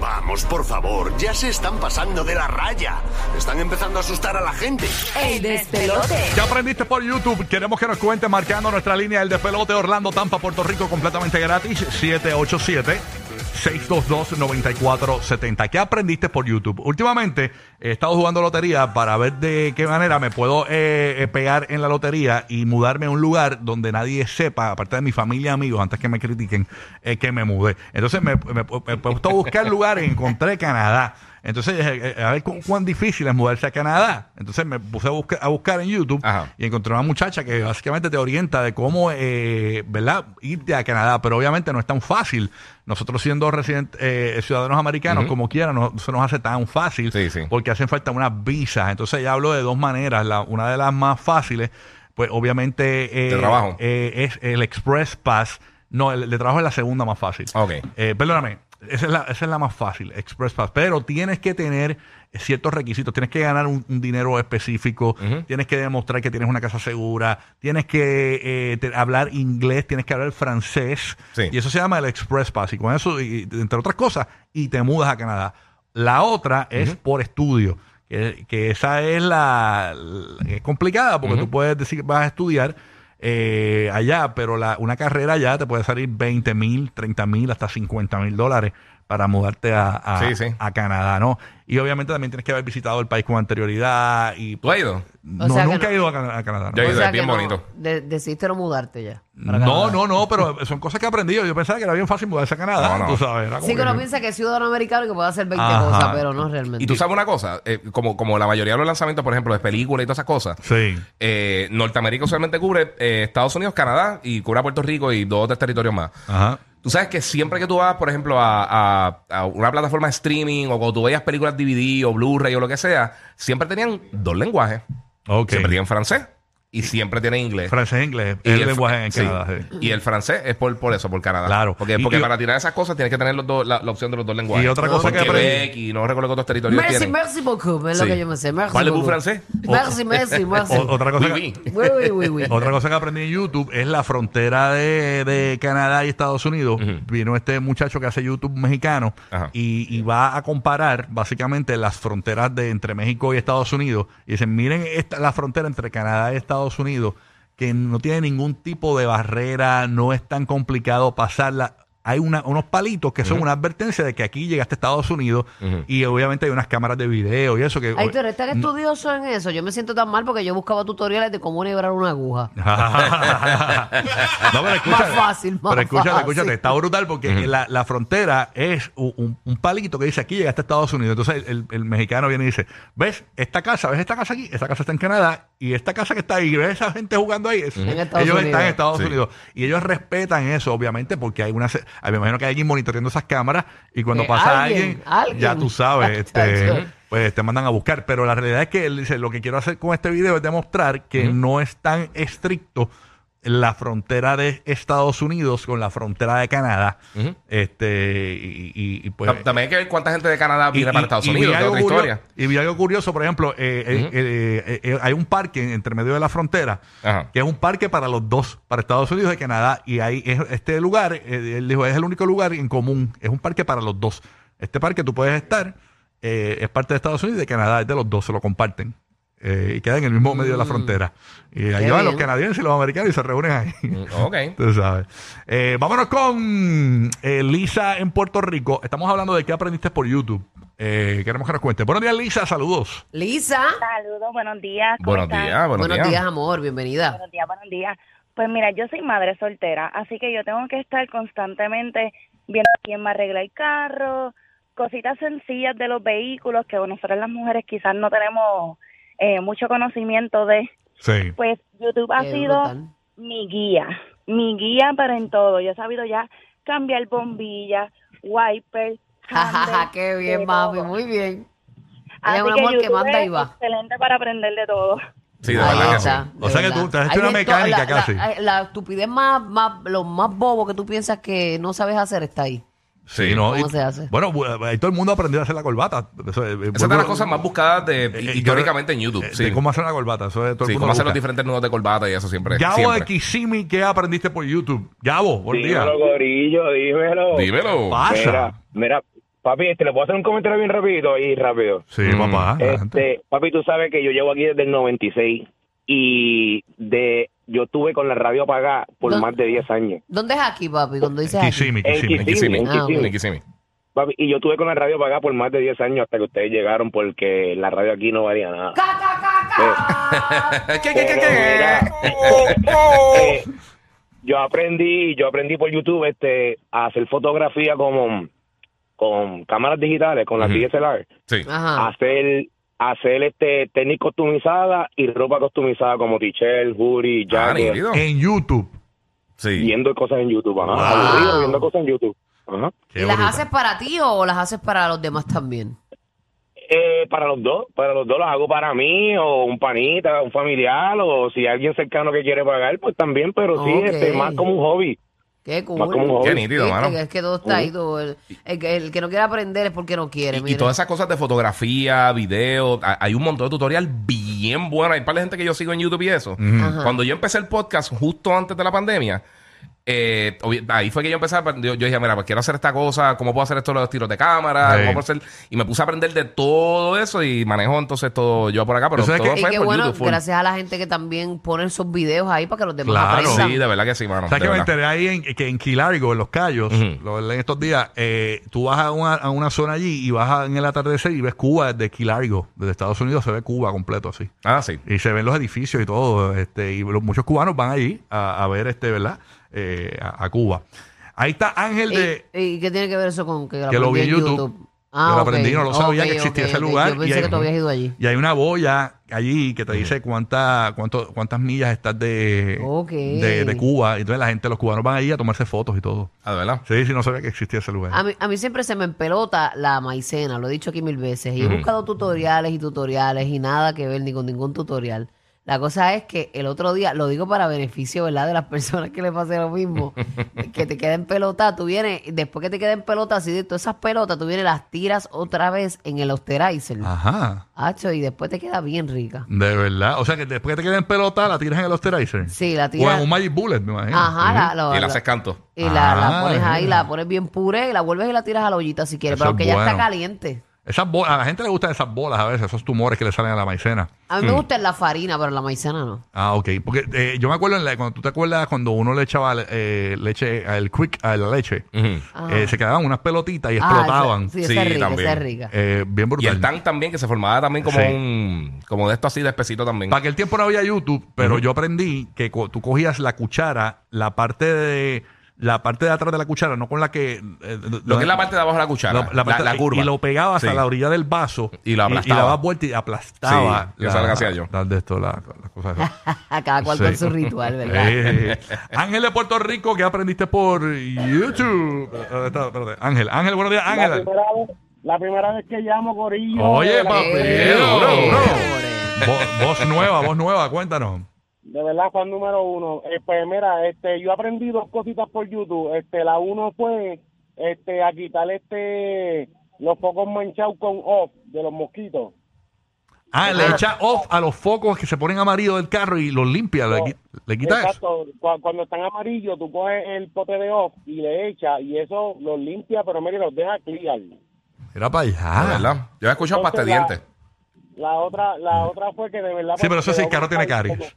Vamos, por favor, ya se están pasando de la raya. Están empezando a asustar a la gente. El despelote. ¿Qué aprendiste por YouTube? Queremos que nos cuente marcando nuestra línea el de pelote Orlando Tampa, Puerto Rico, completamente gratis. 787-622-9470. ¿Qué aprendiste por YouTube? Últimamente he estado jugando lotería para ver de qué manera me puedo eh, eh, pegar en la lotería y mudarme a un lugar donde nadie sepa, aparte de mi familia y amigos, antes que me critiquen, eh, que me mudé. Entonces me, me, me buscar lugares encontré Canadá. Entonces, eh, eh, a ver cu- cuán difícil es mudarse a Canadá. Entonces me puse a, buscar a buscar en YouTube Ajá. y encontré una muchacha que básicamente te orienta de cómo, eh, ¿verdad?, irte a Canadá. Pero obviamente no es tan fácil. Nosotros siendo residentes, eh, ciudadanos americanos, como quiera, no se nos hace tan fácil Sí, sí. porque hacen falta unas visas. Entonces ya hablo de dos maneras. La, una de las más fáciles, pues obviamente... eh, ¿De trabajo? eh, es el Express Pass. No, el de trabajo es la segunda más fácil. Ok. Eh, perdóname, esa es, la, esa es la más fácil, Express Pass. Pero tienes que tener ciertos requisitos. Tienes que ganar un, un dinero específico. Tienes que demostrar que tienes una casa segura. Tienes que eh, te- hablar inglés. Tienes que hablar francés. Sí. Y eso se llama el Express Pass. Y con eso, y- entre otras cosas, y te mudas a Canadá. La otra es por estudio. Que, que esa es la, la- es complicada porque tú puedes decir que vas a estudiar eh, allá, pero la, una carrera allá te puede salir 20 mil, 30 mil, hasta 50 mil dólares para mudarte a, a, Sí, sí. a Canadá, ¿no? Y obviamente también tienes que haber visitado el país con anterioridad y ¿Tú has ido? no, O sea que nunca no. he ido a, Can- a Canadá. ¿no? Yo he ido, O sea es bien no, bonito. de- decidiste no mudarte ya. No, no, no, pero son cosas que he aprendido. Yo pensaba que era bien fácil mudarse a Canadá, No, no. tú sabes. era como Sí que que- uno piensa que es ciudadano americano y que puede hacer 20 Ajá. cosas, pero no realmente. Y tú sabes una cosa, Eh, como, como la mayoría de los lanzamientos, por ejemplo, de películas y todas esas cosas, Sí. eh, Norteamérica solamente cubre eh, Estados Unidos, Canadá y cubre a Puerto Rico y dos o tres territorios más. Ajá. Tú sabes que siempre que tú vas, por ejemplo, a, a- a una plataforma de streaming o cuando tú veías películas DVD o Blu-ray o lo que sea, siempre tenían dos lenguajes. Ok. Siempre tienen francés y siempre tienen inglés. Francés e inglés. Y el el lenguaje en sí. Canadá. sí. Y el francés es por, por eso, por Canadá. Claro. Porque, porque y- para tirar esas cosas tienes que tener los dos, la, la opción de los dos lenguajes. Y otra cosa Porque que aprendí- Quebec y no recuerdo otros territorios Merci, tienen. merci beaucoup, es lo que yo me sé. Merci Parlez-vous beaucoup. francés? Merci, merci, merci. O- otra cosa Oui, que- oui. Oui, oui, oui, oui. Otra cosa que aprendí en YouTube es la frontera de, de Canadá y Estados Unidos. Vino este muchacho que hace YouTube mexicano Ajá. y, y va a comparar básicamente las fronteras de entre México y Estados Unidos. Y dicen, miren esta, la frontera entre Canadá y Estados Unidos, que no tiene ningún tipo de barrera, no es tan complicado pasarla. Hay una- unos palitos que son una advertencia de que aquí llegaste a Estados Unidos y obviamente hay unas cámaras de video y eso que... Ay, tú eres tan estudioso en eso. Yo me siento tan mal porque yo buscaba tutoriales de cómo enhebrar una aguja. no, pero escúchate. Más fácil, más Pero escúchate, fácil. escúchate. Está brutal porque la, la frontera es un, palito que dice aquí llegaste a Estados Unidos. Entonces el, el mexicano viene y dice, ¿ves esta casa? ¿Ves esta casa aquí? Esta casa está en Canadá y esta casa que está ahí, ¿ves esa gente jugando ahí? Es- En Estados ellos Unidos. están en Estados Sí. Unidos. Y ellos respetan eso, obviamente, porque hay una... se- Me imagino que hay alguien monitoreando esas cámaras y cuando Que pasa alguien, alguien, alguien. ya tú sabes, este, pues te mandan a buscar. Pero la realidad es que él dice, lo que quiero hacer con este video es demostrar que no es tan estricto la frontera de Estados Unidos con la frontera de Canadá. Este, y, y- y, pues. Tam- También hay que ver cuánta gente de Canadá y- viene para y- Estados y vi Unidos, es otra historia. Y vi algo curioso, por ejemplo, eh, eh, eh, eh, hay un parque entre medio de la frontera, que es un parque para los dos, para Estados Unidos y Canadá. Y ahí es, este lugar, él dijo, es el único lugar en común, es un parque para los dos. Este parque tú puedes estar, es parte de Estados Unidos y de Canadá, es de los dos, se lo comparten. Eh, y queda en el mismo medio de la frontera. Y ahí Qué van los bien. canadienses y los americanos y se reúnen ahí. Mm, Ok. Tú sabes. Eh, vámonos con eh, Lisa en Puerto Rico. Estamos hablando de qué aprendiste por YouTube. Eh, queremos que nos cuente. Buenos días, Lisa. Saludos. Lisa. Saludos, buenos días. ¿cómo Buenos están? días, buenos, Buenos días, amor. Bienvenida. Buenos días, buenos días. Pues mira, yo soy madre soltera, así que yo tengo que estar constantemente viendo quién me arregla el carro, cositas sencillas de los vehículos que nosotras las mujeres quizás no tenemos eh, mucho conocimiento de. Sí. Pues YouTube ha Qué sido brutal. mi guía, mi guía para en todo. Yo he sabido ya cambiar bombillas, wipers, Jajaja, qué bien, mami, todo. muy bien. Así es un que amor que YouTube manda y va. excelente para aprender de todo. Sí, de Ahí verdad que sí. O de sea que tú te has hecho Hay una mecánica la- casi. La, la estupidez más, más, lo más bobo que tú piensas que no sabes hacer está ahí. Sí, ¿no? ¿Cómo Y- se hace? Bueno, bu- ahí todo el mundo aprendió a hacer la corbata. Eso es, Esa es de las cosas más buscadas de, Eh, históricamente en eh, YouTube. de Sí, cómo hacer una corbata. Eso es todo el Sí, mundo cómo hacer los diferentes nudos de corbata y eso siempre. Gabo siempre. de Kissimmee, ¿qué aprendiste por YouTube? Gabo, buen día. Dímelo, Gorillo, dímelo. Dímelo. Pasa. Mira, mira, papi, este, le puedo hacer un comentario bien rápido y rápido. Sí, Mm. papá. Este, papi, tú sabes que yo llevo aquí desde el 96 y de yo estuve con la radio apagada por ¿Dó- más de 10 años. ¿Dónde es aquí, papi? Cuando dices aquí. Kissimmee, En Kissimmee. En Kissimmee. en Ah. En Kissimmee. Papi, y yo estuve con la radio apagada por más de 10 años hasta que ustedes llegaron porque la radio aquí no valía nada. ¡Ca, ca, ca, ca! ¿Qué, qué, qué, Pero qué? mira, eh, yo aprendí, yo aprendí por YouTube este a hacer fotografía como con cámaras digitales, con las Ujú. DSLR, Sí. Ajá. hacer hacer este tenis customizada y ropa customizada como t-shirt, hoodie, Ah, jacket. En YouTube. Sí. viendo cosas en YouTube, ajá, Wow. aburrido viendo cosas en YouTube. Ajá. ¿Y las haces para ti o las haces para los demás también? Eh, para los dos, para los dos los hago para mí o un panita, un familiar o si hay alguien cercano que quiere pagar, pues también, pero sí, Ok. este, más como un hobby. Qué cool. Más como. Qué nítido, mano. que- Es que todo está ahí. todo el, el que- el que no quiere aprender es porque no quiere. Y, todas esas cosas de fotografía, video, ha- hay un montón de tutorial bien bueno. Hay un par de gente que yo sigo en YouTube y eso. Cuando yo empecé el podcast justo antes de la pandemia, eh, ahí fue que yo empecé a aprender. Yo, yo dije, mira, pues quiero hacer esta cosa, cómo puedo hacer esto los tiros de cámara, Sí. cómo puedo hacer. Y me puse a aprender de todo eso y manejo entonces todo yo por acá, pero todo que- y fue qué por bueno, YouTube. gracias a la gente que también pone esos videos ahí para que los demás Claro. aprendan. Sí, de verdad que sí, mano. O sea de que me verdad. enteré ahí en, que en Quilargo, en Los Cayos, Ujú. lo leí en estos días, eh, tú vas a una, a una zona allí y vas a- en el atardecer y ves Cuba desde Quilargo, desde Estados Unidos se ve Cuba completo así. Ah, sí. Y se ven los edificios y todo, este, y los- muchos cubanos van allí a, a ver, este, ¿verdad? Eh, a, a Cuba. Ahí está Ángel de... ¿Y, y qué tiene que ver eso con que, Que lo vi en YouTube. Ah, Yo lo ok. aprendí, no lo sabía que existía ese lugar. Yo pensé hay, que tú habías ido allí. y hay una boya allí que te dice cuánta, cuánto, cuántas millas estás de, Ok. de, de Cuba. Y entonces la gente, los cubanos van allí a tomarse fotos y todo. Ah, verdad. Sí, sí, no sabía que existía ese lugar. A mí, a mí siempre se me empelota la maicena, lo he dicho aquí mil veces. Y he buscado tutoriales y tutoriales y nada que ver ni con ningún tutorial. La cosa es que el otro día, lo digo para beneficio, ¿verdad? De las personas que le pase lo mismo, que te queden pelota, tú vienes, después que te queden pelotas, así de todas esas pelotas, tú vienes, las tiras otra vez en el austerizer. Ajá. Hacho, y después te queda bien rica. De verdad. O sea que después que te queden pelota, la tiras en el Osterizer. Sí, la O en tiras. un Magic Bullet, me imagino. Ajá, la, la- Y la- haces canto. y la, la Ah, pones ahí, la pones bien puré y la vuelves y la tiras a la ollita si quieres, Eso pero es que ya está caliente. Esas bolas, a la gente le gustan esas bolas a veces, esos tumores que le salen a la maicena. A mí me gusta la farina, pero la maicena no. Ah, ok. Porque eh, yo me acuerdo, en la- cuando tú te acuerdas cuando uno le echaba eh, leche, al quick, a la leche, Ujú. Ajá. eh, se quedaban unas pelotitas y Ah, explotaban. sí, esa Sí, es rica, también. esa es rica. Eh, bien Y brutal. el tan también, que se formaba también como Sí. un. Como de esto así de espesito también. Para aquel tiempo no había YouTube, pero yo aprendí que co- tú cogías la cuchara, la parte de la parte de atrás de la cuchara, no con la que eh, Lo que es la parte de abajo de la cuchara. la- la parte- la, curva. y lo pegabas Sí. a la orilla del vaso Y lo y, aplastaba. dabas vuelta y aplastaba Sí, eso es lo que hacía yo. la- de esto, la- las cosas esas. Cada cual Sí. con su ritual, ¿verdad? Eh, Ángel de Puerto Rico, ¿qué aprendiste por YouTube? Eh, está, espérate. Ángel, Ángel, buenos días, La Ángel. primera, vez, la primera vez que llamo Corillo. Oye, la- papi. Eh, hombre. Voz, voz nueva, voz nueva, cuéntanos. De verdad, fan número uno. Eh, pues mira, este, yo aprendí dos cositas por YouTube. Este, la uno fue, este, a quitar este, los focos manchados con off de los mosquitos. Ah, le echa off a los focos que se ponen amarillos del carro y los limpia, le, le quita eso. Exacto. Cu- Cuando están amarillos, tú coges el pote de off y le echas y eso los limpia, pero mira, los deja clear. Era para De allá. verdad. Yo he escuchado pasta de Entonces, dientes. La otra, la otra fue que de verdad. Sí, pero eso sí, el carro tiene como- caries.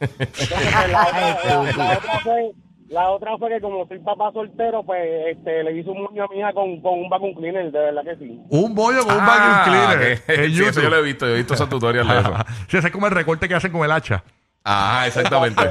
Entonces, pues, la, otra, la- la otra fue, la otra fue que como soy papá soltero, pues este, le hice un moño a mi hija con, con un vacuum cleaner, de verdad que sí. Un bollo con un Ah, vacuum cleaner. que- en sí, eso yo lo he visto. Yo he visto esos tutoriales de eso. sí, ese es como el recorte que hacen con el hacha. Ajá, exactamente.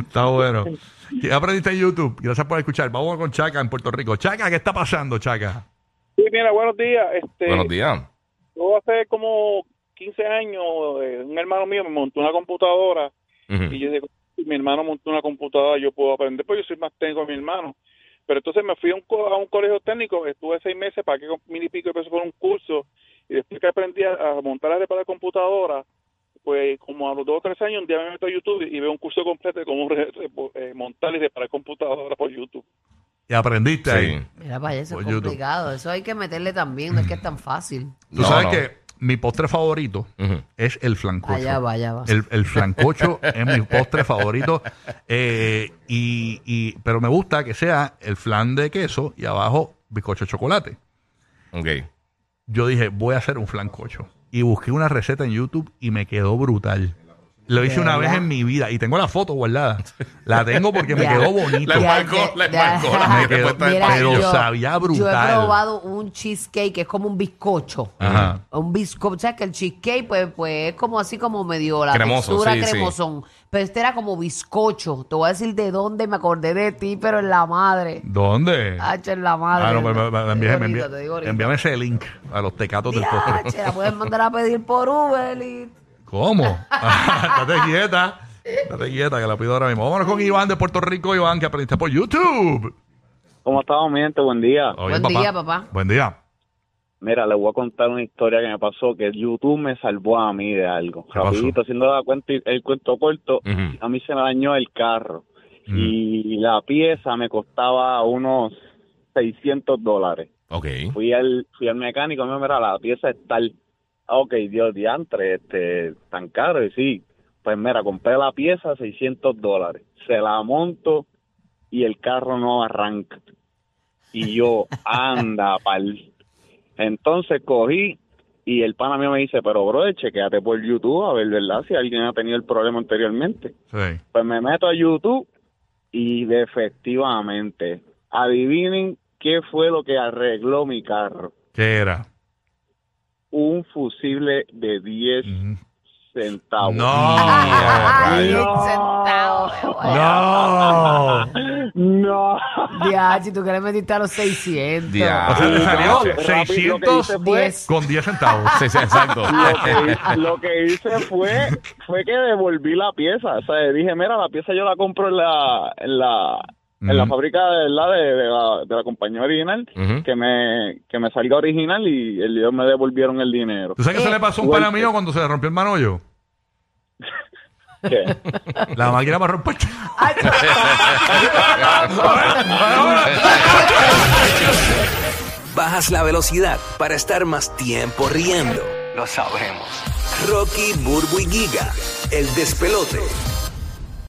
Está bueno. ¿Qué aprendiste en YouTube? Gracias por escuchar. Vamos con Chaca en Puerto Rico. Chaca, ¿qué está pasando, Chaca? Sí, mira, buenos días. Este, Buenos días. Yo hace como 15 años, eh, un hermano mío me montó una computadora y yo dije, si mi hermano montó una computadora, yo puedo aprender, pues yo soy más técnico que mi hermano. Pero entonces me fui a un, co- a un colegio técnico, estuve seis meses, pagué con mil y pico de pesos por un curso, y después que aprendí a, a montar y reparar computadora, pues como a los dos o tres años, un día me meto a YouTube y veo un curso completo de cómo re- re- eh, montar y reparar computadora por YouTube. Y aprendiste ahí. Mira, para eso Por es YouTube. complicado. Eso hay que meterle también, no es que es tan fácil. Tú No, sabes no. que mi postre favorito Ujú. es el flancocho. Allá va, allá va. El, el flancocho es mi postre favorito. eh, y, y, pero me gusta que sea el flan de queso y abajo bizcocho de chocolate. Ok. Yo dije, voy a hacer un flancocho. Y busqué una receta en YouTube y me quedó brutal. Lo hice ¿De una vez en mi vida y tengo la foto guardada. La tengo porque me quedó bonito. Me puesta de Mira, palillo. pero sabía Yo he brutal. probado un cheesecake que es como un bizcocho. Ajá. Un bizcocho. ¿Sabes que el cheesecake pues, pues es como así como medio la Cremoso, textura sí, sí. cremosón? Pero este era como bizcocho. Te voy a decir de dónde me acordé de ti, pero en la madre. ¿Dónde? Hacha en la madre. Ah, no, pero me- me- me- Te envíame, ese link a los tecatos del che, la puedes mandar a pedir por Uber y... ¿Cómo? Estate quieta. Estate quieta, que la pido ahora mismo. Vámonos con Iván de Puerto Rico, Iván, que aprendiste por YouTube. ¿Cómo estamos, mi gente? Buen día. Oye, Buen día, papá. Buen día. Mira, les voy a contar una historia que me pasó, que YouTube me salvó a mí de algo. ¿Qué pasó? Rapidito, haciendo la cuenta, el cuento corto, Ujú. a mí se me dañó el carro y la pieza me costaba unos 600 dólares. Ok. Fui al, fui al mecánico, me mira, la pieza es tal. Ah, Ok, Dios diantre, este, tan caro, y sí. Pues mira, compré la pieza 600 dólares. Se la monto y el carro no arranca. Y yo, anda, pal. Entonces cogí y el pana mío me dice, pero bro, chequéate por YouTube a ver, ¿verdad? Si alguien ha tenido el problema anteriormente. Sí. Pues me meto a YouTube y efectivamente, adivinen qué fue lo que arregló mi carro. ¿Qué era? Un fusible de 10 Mm. centavos. No. Rayos. centavos. No. No. Ya, si tú que le metiste a los 600. Ya. O sea, te salió Rápido, lo que 600 hice fue- con 10 centavos. Sí, sí, exacto. Lo que, lo que hice fue fue que devolví la pieza. O sea, dije, mira, la pieza yo la compro en la en la, en la fábrica de la, de, de la, de la compañía original, que me que me salga original y ellos me devolvieron el dinero. ¿Tú sabes qué se le pasó a un pana mío cuando se le rompió el manollo? ¿Qué? La máquina para romper. Bajas la velocidad para estar más tiempo riendo. Lo sabemos. Rocky, Burbu y Giga, el despelote.